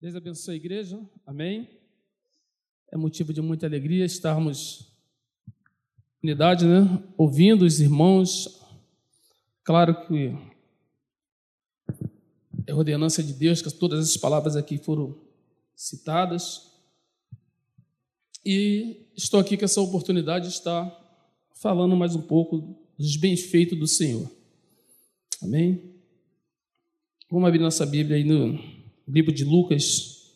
Deus abençoe a igreja. Amém. É motivo de muita alegria estarmos unidade, né? Ouvindo os irmãos. Claro que é ordenança de Deus que todas essas palavras aqui foram citadas. E estou aqui com essa oportunidade de estar falando mais um pouco dos benfeitos do Senhor. Amém? Vamos abrir nossa Bíblia aí no livro de Lucas,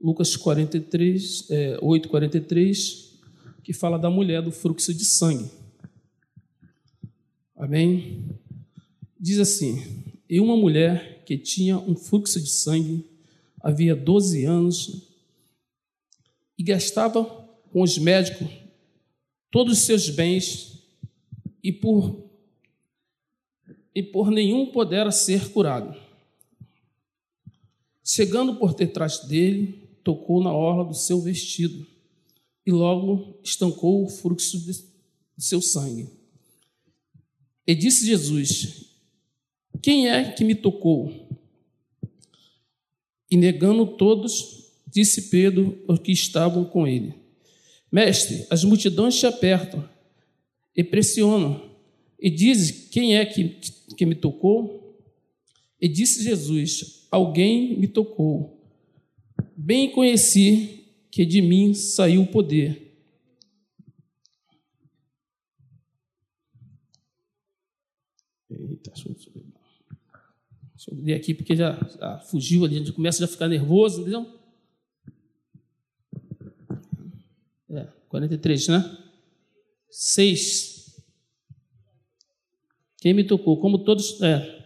Lucas 43, é, 8, 43, que fala da mulher do fluxo de sangue. Amém? Diz assim: E uma mulher que tinha um fluxo de sangue havia 12 anos e gastava com os médicos todos os seus bens e por e por nenhum pudera ser curado. Chegando por detrás dele, tocou na orla do seu vestido e logo estancou o fluxo de seu sangue. E disse Jesus: Quem é que me tocou? E negando todos, disse Pedro os que estavam com ele: Mestre, as multidões te apertam e pressionam. E diz: Quem é que, que me tocou? E disse Jesus: alguém me tocou. Bem conheci que de mim saiu o poder. Eita, deixa eu, deixa eu ler aqui porque já, já, fugiu ali, a gente começa a ficar nervoso, entendeu? É, 43, né? 6. Quem me tocou? Como todos. É,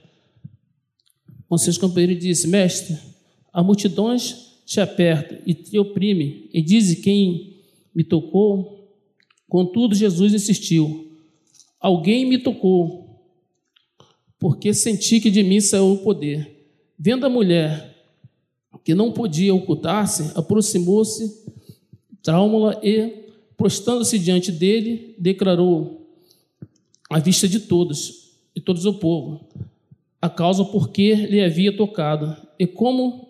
com seus companheiros e disse: Mestre, a multidões te aperta e te oprime, e diz quem me tocou. Contudo, Jesus insistiu: Alguém me tocou, porque senti que de mim saiu o poder. Vendo a mulher que não podia ocultar-se, aproximou-se, trauma e, prostando-se diante dele, declarou à vista de todos e todos o povo: a causa por que lhe havia tocado e como,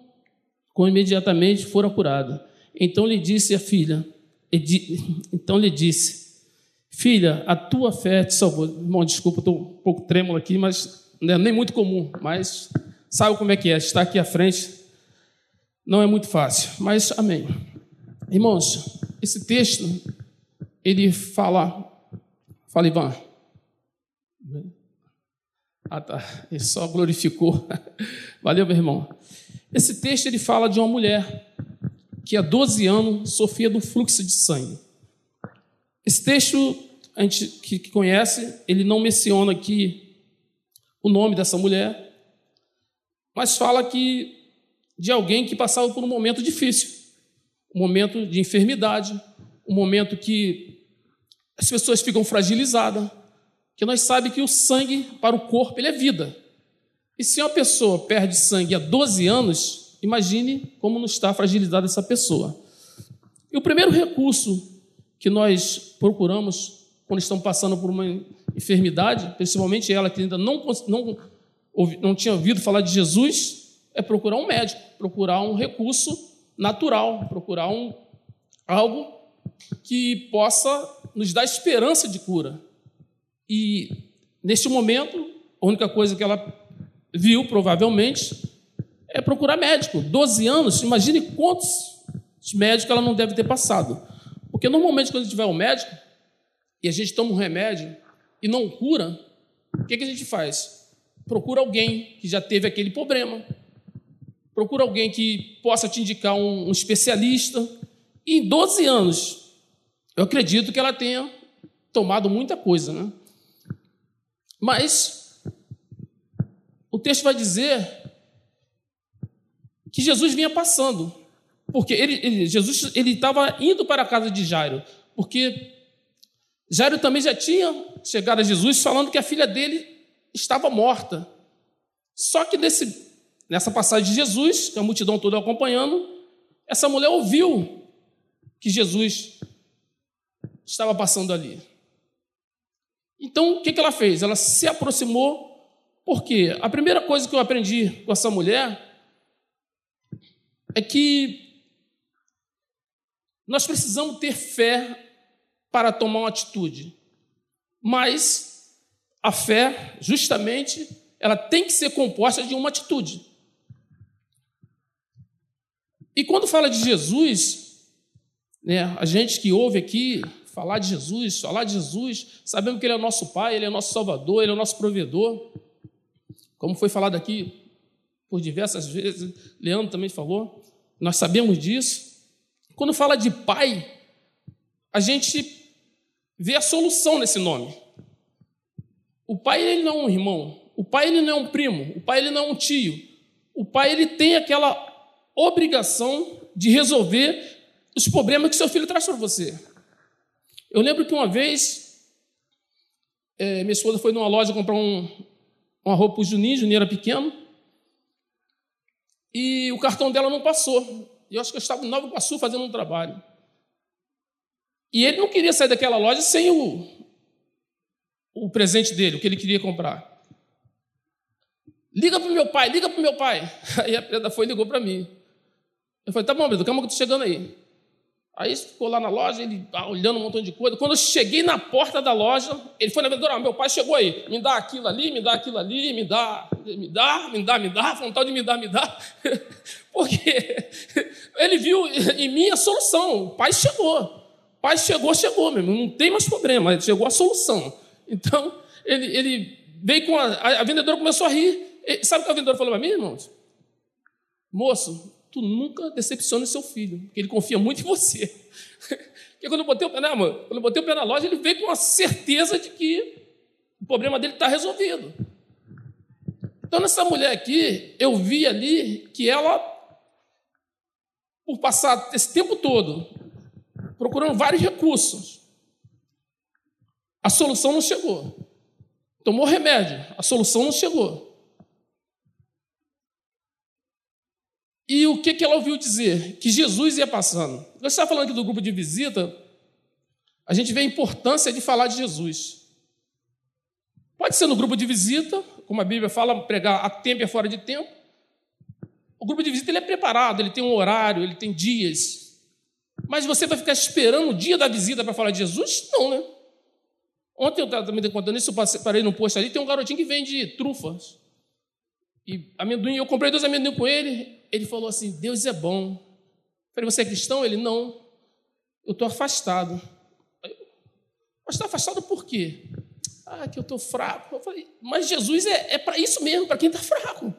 como imediatamente fora curada. Então lhe disse a filha, então lhe disse, filha, a tua fé te salvou. Desculpa, estou um pouco trêmulo aqui, mas é nem muito comum, mas sabe como é que é, estar aqui à frente não é muito fácil, mas amém. Irmãos, esse texto, ele fala, fala Ivan, ah, tá. Ele só glorificou. Valeu, meu irmão. Esse texto ele fala de uma mulher que há 12 anos sofria do fluxo de sangue. Esse texto, a gente que conhece, ele não menciona aqui o nome dessa mulher, mas fala que de alguém que passava por um momento difícil, um momento de enfermidade, um momento que as pessoas ficam fragilizadas, que nós sabemos que o sangue para o corpo ele é vida. E se uma pessoa perde sangue há 12 anos, imagine como não está fragilizada essa pessoa. E o primeiro recurso que nós procuramos quando estamos passando por uma enfermidade, principalmente ela que ainda não, não, não tinha ouvido falar de Jesus, é procurar um médico, procurar um recurso natural, procurar um, algo que possa nos dar esperança de cura. E, neste momento, a única coisa que ela viu, provavelmente, é procurar médico. 12 anos, imagine quantos médicos ela não deve ter passado. Porque, normalmente, quando a gente vai ao médico e a gente toma um remédio e não cura, o que, que a gente faz? Procura alguém que já teve aquele problema. Procura alguém que possa te indicar um, um especialista. E em 12 anos, eu acredito que ela tenha tomado muita coisa, né? Mas o texto vai dizer que Jesus vinha passando, porque ele, ele Jesus ele estava indo para a casa de Jairo, porque Jairo também já tinha chegado a Jesus falando que a filha dele estava morta. Só que nesse, nessa passagem de Jesus, que a multidão toda acompanhando, essa mulher ouviu que Jesus estava passando ali. Então, o que ela fez? Ela se aproximou, porque a primeira coisa que eu aprendi com essa mulher é que nós precisamos ter fé para tomar uma atitude, mas a fé, justamente, ela tem que ser composta de uma atitude. E quando fala de Jesus, né, a gente que ouve aqui falar de Jesus, falar de Jesus, sabemos que Ele é o nosso Pai, Ele é o nosso Salvador, Ele é o nosso provedor. Como foi falado aqui por diversas vezes, Leandro também falou, nós sabemos disso. Quando fala de Pai, a gente vê a solução nesse nome. O pai ele não é um irmão, o pai ele não é um primo, o pai ele não é um tio. O pai ele tem aquela obrigação de resolver os problemas que seu filho traz para você. Eu lembro que uma vez é, minha esposa foi numa loja comprar um, uma roupa para o Juninho, Juninho era pequeno, e o cartão dela não passou. Eu acho que eu estava em Nova Iguaçu fazendo um trabalho. E ele não queria sair daquela loja sem o, o presente dele, o que ele queria comprar. Liga para o meu pai, liga para o meu pai. Aí a Preda foi e ligou para mim. Eu falei, tá bom, Pedro, calma que eu estou chegando aí. Aí ficou lá na loja, ele ah, olhando um montão de coisa. Quando eu cheguei na porta da loja, ele foi na vendedora, ah, meu pai chegou aí, me dá aquilo ali, me dá aquilo ali, me dá, me dá, me dá, me dá, vontade de me dar, me dá. Porque ele viu em mim a solução. O pai chegou. O pai chegou, chegou mesmo, não tem mais problema, chegou a solução. Então, ele, ele veio com a, a vendedora começou a rir. Sabe o que a vendedora falou para mim, irmãos? Moço, tu nunca decepciona seu filho, porque ele confia muito em você. Porque quando eu botei o pé na, quando eu botei o pé na loja, ele veio com a certeza de que o problema dele está resolvido. Então, nessa mulher aqui, eu vi ali que ela, por passar esse tempo todo procurando vários recursos, a solução não chegou. Tomou remédio, a solução não chegou. E o que, que ela ouviu dizer? Que Jesus ia passando. Nós estamos falando aqui do grupo de visita, a gente vê a importância de falar de Jesus. Pode ser no grupo de visita, como a Bíblia fala, pregar a tempo e fora de tempo. O grupo de visita ele é preparado, ele tem um horário, ele tem dias. Mas você vai ficar esperando o dia da visita para falar de Jesus? Não, né? Ontem eu estava também contando isso, eu parei no posto ali, tem um garotinho que vende trufas. E amendoim, eu comprei dois amendoim com ele, ele falou assim: Deus é bom. Eu falei, você é cristão? Ele, não. Eu estou afastado. Mas está afastado por quê? Ah, que eu estou fraco. Eu falei, mas Jesus é, é para isso mesmo, para quem está fraco.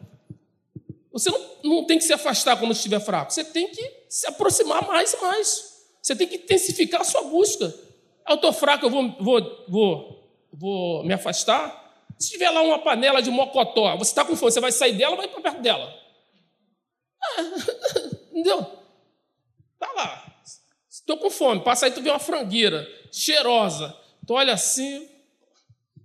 Você não, não tem que se afastar quando estiver fraco. Você tem que se aproximar mais e mais. Você tem que intensificar a sua busca. Eu estou fraco, eu vou, vou, vou, vou me afastar. Se tiver lá uma panela de mocotó, você está com fome, você vai sair dela ou vai para perto dela? entendeu? Tá lá. Estou com fome. Passa aí, tu vê uma frangueira cheirosa. Tu olha assim,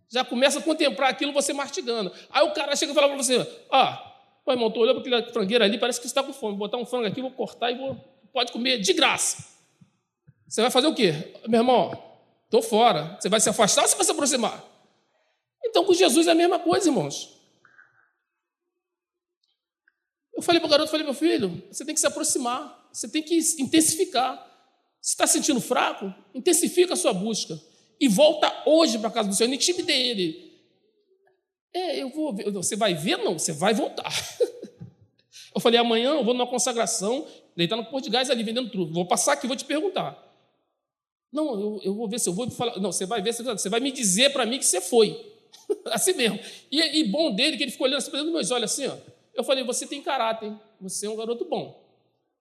já começa a contemplar aquilo você mastigando. Aí o cara chega e fala para você: Ah, pô, irmão, tu olhando para aquela frangueira ali, parece que está com fome. Vou botar um frango aqui, vou cortar e vou. Pode comer de graça. Você vai fazer o quê? Meu irmão, estou fora. Você vai se afastar ou você vai se aproximar? Então, com Jesus é a mesma coisa, irmãos. Eu falei para o garoto, falei, meu filho, você tem que se aproximar, você tem que intensificar. Se está sentindo fraco, intensifica a sua busca. E volta hoje para a casa do Senhor, não intimide ele. É, eu vou ver. Você vai ver? Não, você vai voltar. Eu falei, amanhã eu vou numa consagração, deitar no Porto de Gás ali, vendendo tudo. Vou passar aqui, vou te perguntar. Não, eu, eu vou ver se eu vou falar. Não, você vai ver, você vai me dizer para mim que você foi. assim mesmo. E, e bom dele, que ele ficou olhando assim, nos meus olhos assim, ó. Eu falei, você tem caráter, você é um garoto bom.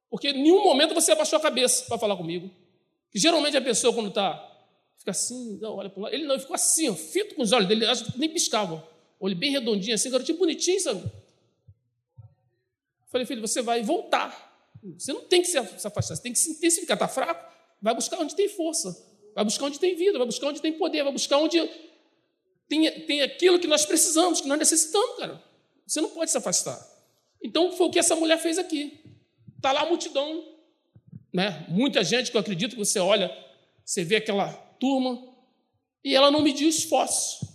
Porque em nenhum momento você abaixou a cabeça para falar comigo. Que geralmente a pessoa, quando está, fica assim, não, olha para lá. Ele não, ele ficou assim, ó, fito com os olhos dele, acho que nem piscava. Olho bem redondinho, assim, garotinho bonitinho, sabe? Eu falei, filho, você vai voltar. Você não tem que se afastar, você tem que se intensificar. Está fraco? Vai buscar onde tem força. Vai buscar onde tem vida, vai buscar onde tem poder, vai buscar onde tem, tem aquilo que nós precisamos, que nós necessitamos, cara. Você não pode se afastar. Então foi o que essa mulher fez aqui. Está lá a multidão, né? muita gente que eu acredito que você olha, você vê aquela turma, e ela não mediu esforço.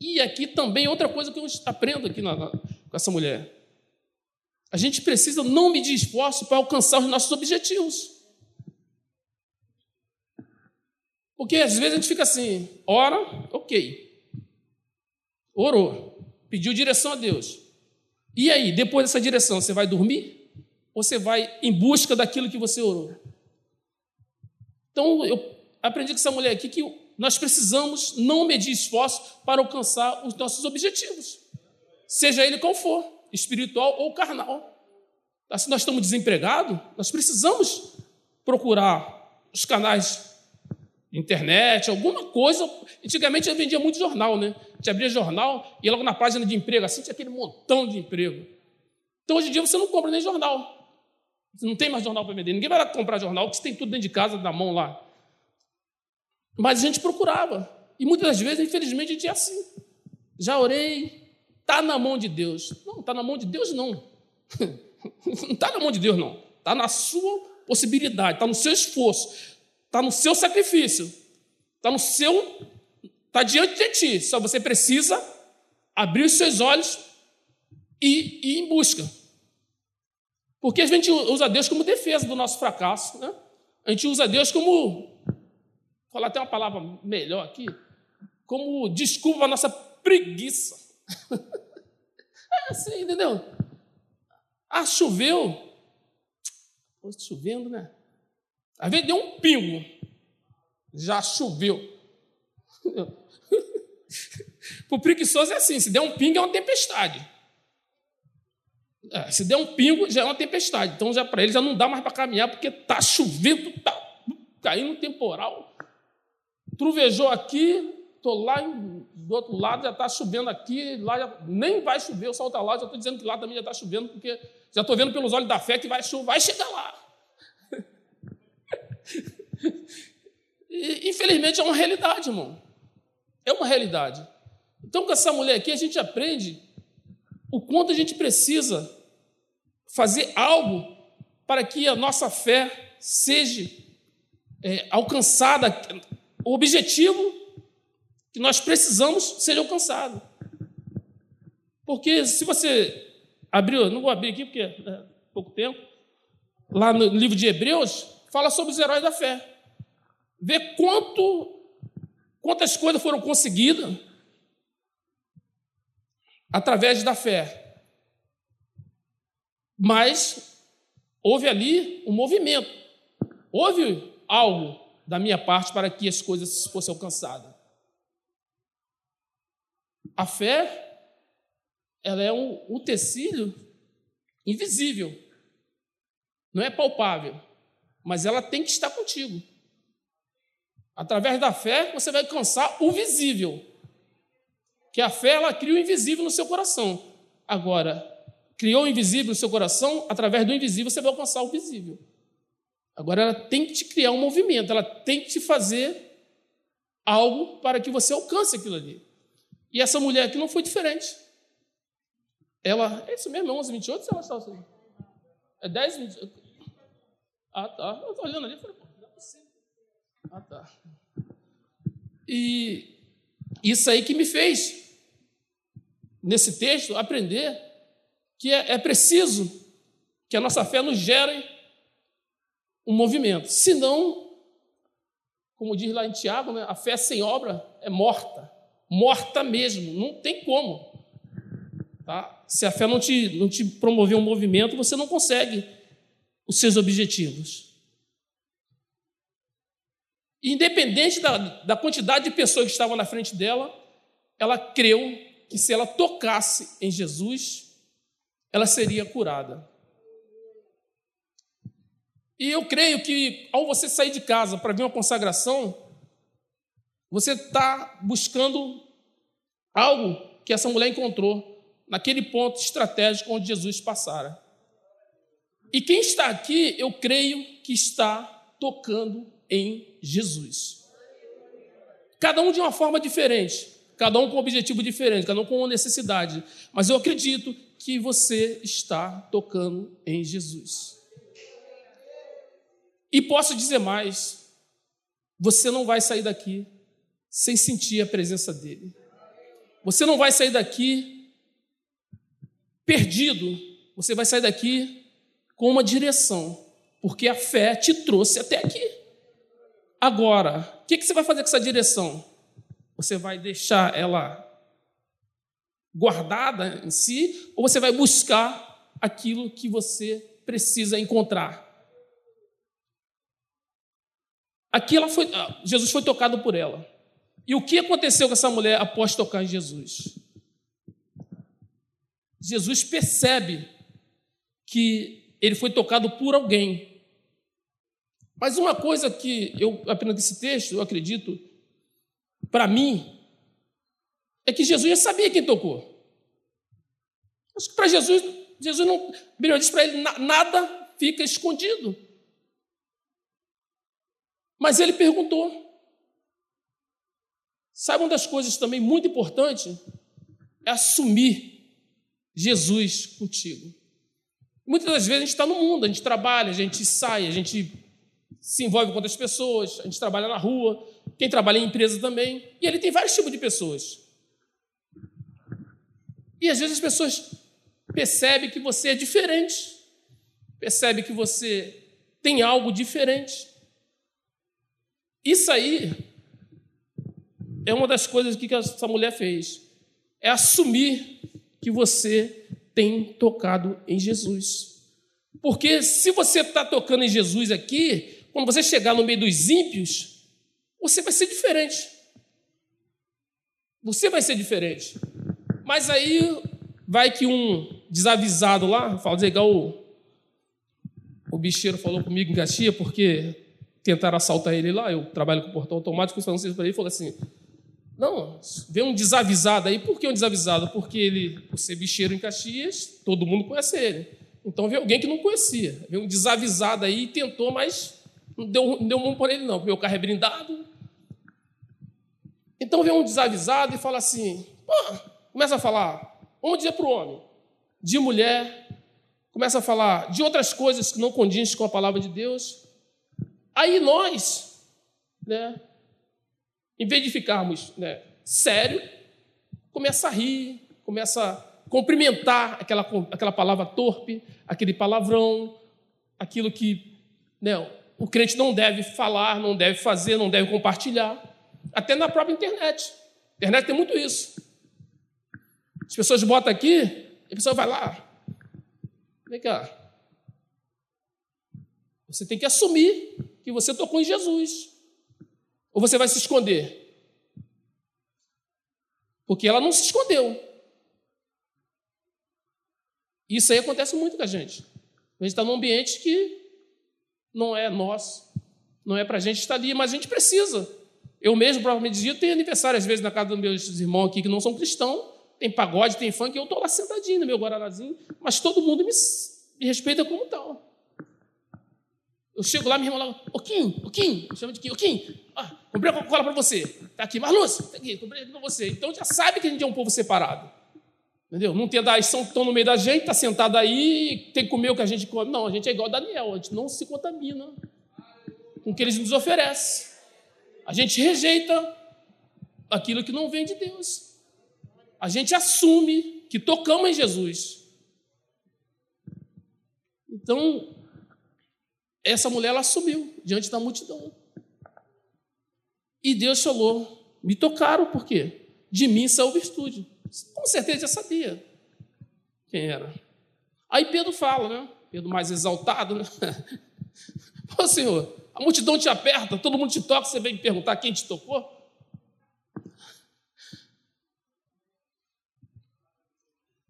E aqui também outra coisa que eu aprendo aqui na, na, com essa mulher. A gente precisa não medir esforço para alcançar os nossos objetivos. Porque às vezes a gente fica assim, ora, ok. Orou, pediu direção a Deus. E aí, depois dessa direção, você vai dormir? Ou você vai em busca daquilo que você orou? Então, eu aprendi com essa mulher aqui que nós precisamos não medir esforço para alcançar os nossos objetivos, seja ele qual for, espiritual ou carnal. Se nós estamos desempregados, nós precisamos procurar os canais internet, alguma coisa. Antigamente eu vendia muito jornal, né? A gente abria jornal e logo na página de emprego assim tinha aquele montão de emprego. Então hoje em dia você não compra nem jornal. Você não tem mais jornal para vender. Ninguém vai lá comprar jornal, porque você tem tudo dentro de casa, na mão lá. Mas a gente procurava. E muitas das vezes, infelizmente, a gente é assim. Já orei, está na mão de Deus. Não, está na mão de Deus, não. Não está na mão de Deus, não. Está na sua possibilidade, está no seu esforço, está no seu sacrifício, está no seu. Está diante de ti. Só você precisa abrir os seus olhos e ir em busca. Porque a gente usa Deus como defesa do nosso fracasso. Né? A gente usa Deus como. Vou falar até uma palavra melhor aqui. Como desculpa a nossa preguiça. é assim, entendeu? Ah, choveu. Pô, chovendo, né? Às vezes deu um pingo. Já choveu. Para o preguiçoso é assim: se der um pingo, é uma tempestade. É, se der um pingo, já é uma tempestade. Então, já para ele já não dá mais para caminhar, porque está chovendo, está caindo temporal. Truvejou aqui, estou lá do outro lado, já está chovendo aqui, lá já, nem vai chover, o sol está lá, já estou dizendo que lá também já está chovendo, porque já estou vendo pelos olhos da fé que vai, vai chegar lá. E, infelizmente é uma realidade, irmão. É uma realidade. Então, com essa mulher aqui, a gente aprende o quanto a gente precisa fazer algo para que a nossa fé seja é, alcançada, o objetivo que nós precisamos seja alcançado. Porque se você abriu, não vou abrir aqui porque é pouco tempo, lá no livro de Hebreus, fala sobre os heróis da fé. Vê quanto, quantas coisas foram conseguidas através da fé. Mas houve ali um movimento, houve algo da minha parte para que as coisas fossem alcançadas. A fé ela é um utensílio invisível, não é palpável, mas ela tem que estar contigo. Através da fé, você vai alcançar o visível. Que a fé, ela cria o invisível no seu coração. Agora, criou o invisível no seu coração, através do invisível você vai alcançar o visível. Agora, ela tem que te criar um movimento, ela tem que te fazer algo para que você alcance aquilo ali. E essa mulher aqui não foi diferente. Ela, é isso mesmo, é 11, 28? Ou ela está assim? É 10, 28? Ah, tá. Eu estou olhando ali e falei. Ah, tá. E isso aí que me fez, nesse texto, aprender que é, é preciso que a nossa fé nos gere um movimento. Senão, como diz lá em Tiago, né, a fé sem obra é morta. Morta mesmo, não tem como. Tá? Se a fé não te, não te promover um movimento, você não consegue os seus objetivos. Independente da, da quantidade de pessoas que estavam na frente dela, ela creu que se ela tocasse em Jesus, ela seria curada. E eu creio que ao você sair de casa para ver uma consagração, você está buscando algo que essa mulher encontrou naquele ponto estratégico onde Jesus passara. E quem está aqui, eu creio que está tocando em Jesus. Cada um de uma forma diferente, cada um com um objetivo diferente, cada um com uma necessidade, mas eu acredito que você está tocando em Jesus. E posso dizer mais: você não vai sair daqui sem sentir a presença dele. Você não vai sair daqui perdido, você vai sair daqui com uma direção, porque a fé te trouxe até aqui. Agora, o que, que você vai fazer com essa direção? Você vai deixar ela guardada em si, ou você vai buscar aquilo que você precisa encontrar? Aqui ela foi, ah, Jesus foi tocado por ela. E o que aconteceu com essa mulher após tocar em Jesus? Jesus percebe que ele foi tocado por alguém. Mas uma coisa que eu apenas desse texto, eu acredito, para mim, é que Jesus já sabia quem tocou. Acho que para Jesus, Jesus não. Bíblia diz para ele: nada fica escondido. Mas ele perguntou. Sabe uma das coisas também muito importante? É assumir Jesus contigo. Muitas das vezes a gente está no mundo, a gente trabalha, a gente sai, a gente se envolve com outras pessoas, a gente trabalha na rua, quem trabalha em empresa também, e ele tem vários tipos de pessoas. E às vezes as pessoas percebem que você é diferente, percebem que você tem algo diferente. Isso aí é uma das coisas que essa mulher fez. É assumir que você tem tocado em Jesus. Porque se você está tocando em Jesus aqui, quando você chegar no meio dos ímpios, você vai ser diferente. Você vai ser diferente. Mas aí vai que um desavisado lá, fala igual o, o bicheiro falou comigo em Caxias, porque tentaram assaltar ele lá, eu trabalho com portão automático, falando para ele, falou assim, não, vê um desavisado aí. Por que um desavisado? Porque ele, por ser bicheiro em Caxias, todo mundo conhece ele. Então vê alguém que não conhecia. Vê um desavisado aí e tentou, mas não deu, não deu mão por ele, não, porque o carro é blindado. Então vê um desavisado e fala assim: começa a falar, vamos dizer para o homem, de mulher, começa a falar de outras coisas que não condizem com a palavra de Deus. Aí nós, né, em vez de ficarmos né, sério, começa a rir, começa a cumprimentar aquela, aquela palavra torpe, aquele palavrão, aquilo que né, o crente não deve falar, não deve fazer, não deve compartilhar. Até na própria internet. A internet tem muito isso. As pessoas botam aqui, a pessoa vai lá. Vem cá. Você tem que assumir que você tocou em Jesus. Ou você vai se esconder? Porque ela não se escondeu. Isso aí acontece muito com a gente. A gente está num ambiente que não é nosso, não é para a gente estar ali, mas a gente precisa. Eu mesmo, provavelmente, eu tenho aniversário às vezes na casa dos meus irmãos aqui que não são cristãos, tem pagode, tem funk, eu estou lá sentadinho no meu guaranazinho, mas todo mundo me, me respeita como tal. Eu chego lá, minha irmã lá, ô Kim, ô Kim, chama de Kim, ô Kim, ah, comprei a Coca-Cola para você. Está aqui, Marluz, está aqui, comprei para você. Então já sabe que a gente é um povo separado. Entendeu? Não tem da são estão no meio da gente, está sentado aí, tem que comer o que a gente come. Não, a gente é igual Daniel, a gente não se contamina com o que eles nos oferecem. A gente rejeita aquilo que não vem de Deus. A gente assume que tocamos em Jesus. Então, essa mulher ela subiu diante da multidão. E Deus falou: me tocaram, por quê? De mim saiu virtude. Com certeza já sabia quem era. Aí Pedro fala, né? Pedro mais exaltado, né? Ô Senhor, a multidão te aperta, todo mundo te toca, você vem me perguntar quem te tocou?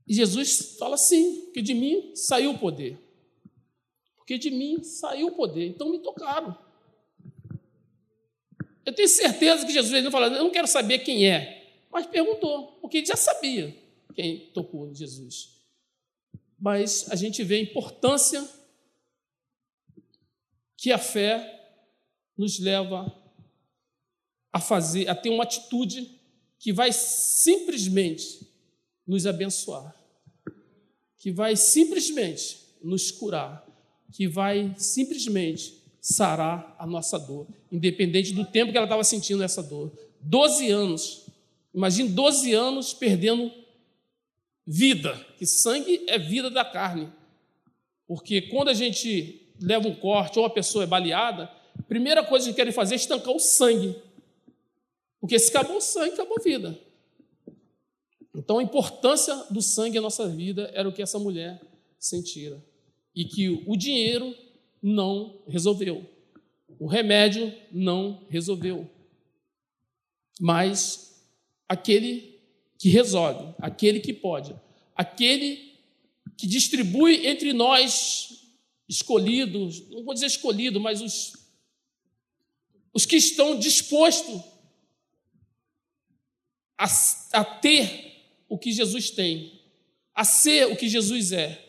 E Jesus fala assim: que de mim saiu o poder porque de mim saiu o poder, então me tocaram. Eu tenho certeza que Jesus não falou, eu não quero saber quem é, mas perguntou, porque ele já sabia quem tocou em Jesus. Mas a gente vê a importância que a fé nos leva a fazer, a ter uma atitude que vai simplesmente nos abençoar, que vai simplesmente nos curar, que vai simplesmente sarar a nossa dor, independente do tempo que ela estava sentindo essa dor. Doze anos. Imagine 12 anos perdendo vida, que sangue é vida da carne. Porque quando a gente leva um corte ou a pessoa é baleada, a primeira coisa que querem fazer é estancar o sangue. Porque se acabou o sangue, acabou a vida. Então a importância do sangue na nossa vida era o que essa mulher sentira. E que o dinheiro não resolveu. O remédio não resolveu. Mas aquele que resolve, aquele que pode, aquele que distribui entre nós escolhidos, não vou dizer escolhido, mas os, os que estão dispostos a, a ter o que Jesus tem, a ser o que Jesus é,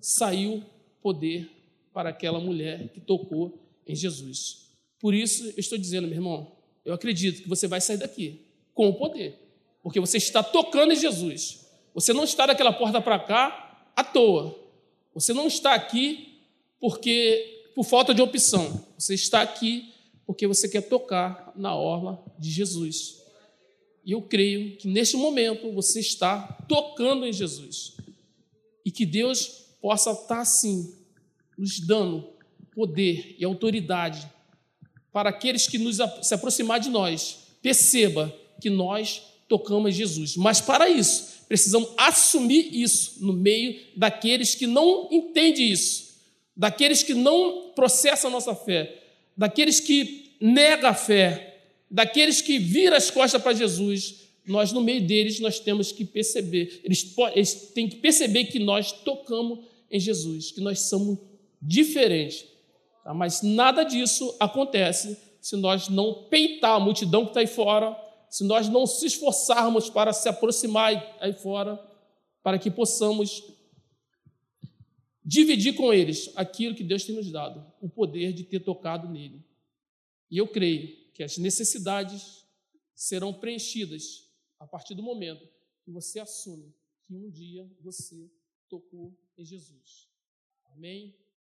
saiu poder para aquela mulher que tocou em Jesus. Por isso, eu estou dizendo, meu irmão, eu acredito que você vai sair daqui com o poder, porque você está tocando em Jesus. Você não está daquela porta para cá à toa. Você não está aqui porque por falta de opção. Você está aqui porque você quer tocar na orla de Jesus. E eu creio que neste momento você está tocando em Jesus. E que Deus possa estar assim, nos dando poder e autoridade para aqueles que nos se aproximar de nós, perceba que nós tocamos Jesus. Mas para isso, precisamos assumir isso no meio daqueles que não entendem isso, daqueles que não processam a nossa fé, daqueles que negam a fé, daqueles que viram as costas para Jesus. Nós, no meio deles, nós temos que perceber, eles, eles têm que perceber que nós tocamos em Jesus, que nós somos diferentes. Tá? Mas nada disso acontece se nós não peitar a multidão que está aí fora, se nós não se esforçarmos para se aproximar aí fora, para que possamos dividir com eles aquilo que Deus tem nos dado, o poder de ter tocado nele. E eu creio que as necessidades serão preenchidas a partir do momento que você assume que um dia você tocou em Jesus. Amém?